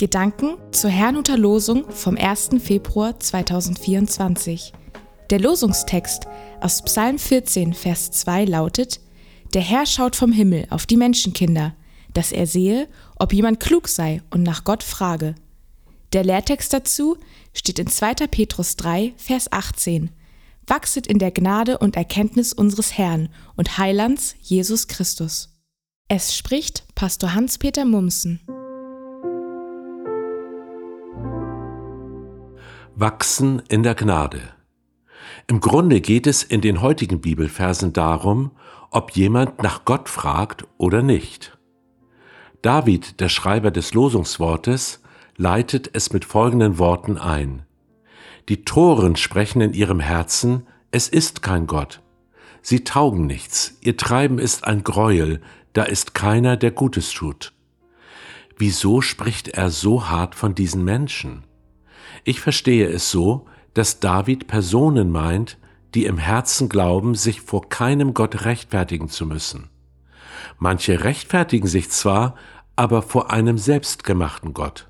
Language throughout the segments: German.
Gedanken zur Herrnhuter Losung vom 1. Februar 2024. Der Losungstext aus Psalm 14, Vers 2 lautet: Der Herr schaut vom Himmel auf die Menschenkinder, dass er sehe, ob jemand klug sei und nach Gott frage. Der Lehrtext dazu steht in 2. Petrus 3, Vers 18. Wachset in der Gnade und Erkenntnis unseres Herrn und Heilands Jesus Christus. Es spricht Pastor Hans-Peter Mumsen. Wachsen in der Gnade. Im Grunde geht es in den heutigen Bibelversen darum, ob jemand nach Gott fragt oder nicht. David, der Schreiber des Losungswortes, leitet es mit folgenden Worten ein. Die Toren sprechen in ihrem Herzen, es ist kein Gott. Sie taugen nichts, ihr Treiben ist ein Greuel, da ist keiner, der Gutes tut. Wieso spricht er so hart von diesen Menschen? Ich verstehe es so, dass David Personen meint, die im Herzen glauben, sich vor keinem Gott rechtfertigen zu müssen. Manche rechtfertigen sich zwar, aber vor einem selbstgemachten Gott.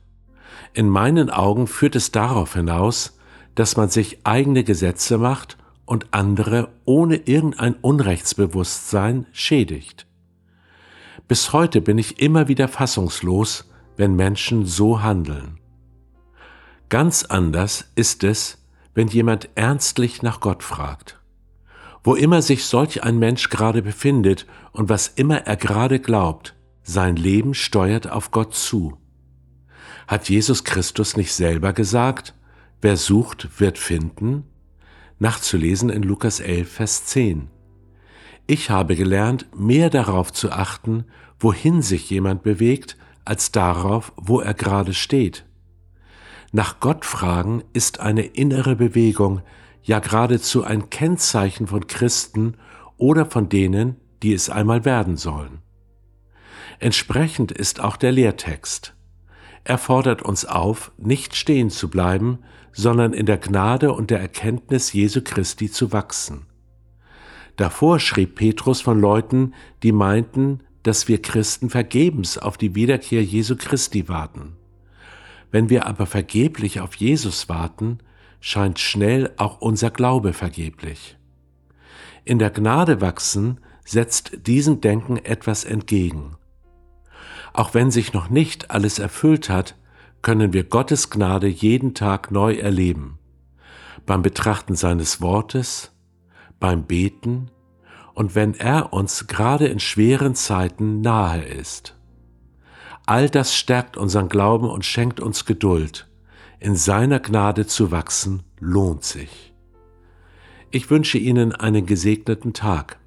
In meinen Augen führt es darauf hinaus, dass man sich eigene Gesetze macht und andere ohne irgendein Unrechtsbewusstsein schädigt. Bis heute bin ich immer wieder fassungslos, wenn Menschen so handeln. Ganz anders ist es, wenn jemand ernstlich nach Gott fragt. Wo immer sich solch ein Mensch gerade befindet und was immer er gerade glaubt, sein Leben steuert auf Gott zu. Hat Jesus Christus nicht selber gesagt, wer sucht, wird finden? Nachzulesen in Lukas 11, Vers 10. Ich habe gelernt, mehr darauf zu achten, wohin sich jemand bewegt, als darauf, wo er gerade steht. Nach Gott fragen ist eine innere Bewegung, ja geradezu ein Kennzeichen von Christen oder von denen, die es einmal werden sollen. Entsprechend ist auch der Lehrtext. Er fordert uns auf, nicht stehen zu bleiben, sondern in der Gnade und der Erkenntnis Jesu Christi zu wachsen. Davor schrieb Petrus von Leuten, die meinten, dass wir Christen vergebens auf die Wiederkehr Jesu Christi warten. Wenn wir aber vergeblich auf Jesus warten, scheint schnell auch unser Glaube vergeblich. In der Gnade wachsen setzt diesem Denken etwas entgegen. Auch wenn sich noch nicht alles erfüllt hat, können wir Gottes Gnade jeden Tag neu erleben. Beim Betrachten seines Wortes, beim Beten und wenn er uns gerade in schweren Zeiten nahe ist. All das stärkt unseren Glauben und schenkt uns Geduld. In seiner Gnade zu wachsen lohnt sich. Ich wünsche Ihnen einen gesegneten Tag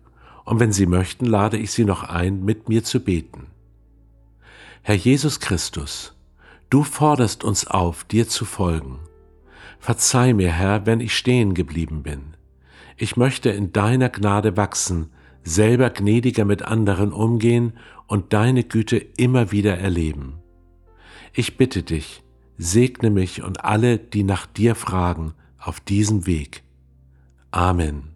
und wenn Sie möchten, lade ich Sie noch ein, mit mir zu beten. Herr Jesus Christus, du forderst uns auf, dir zu folgen. Verzeih mir, Herr, wenn ich stehen geblieben bin. Ich möchte in deiner Gnade wachsen, selber gnädiger mit anderen umgehen und deine Güte immer wieder erleben. Ich bitte dich, segne mich und alle, die nach dir fragen, auf diesem Weg. Amen.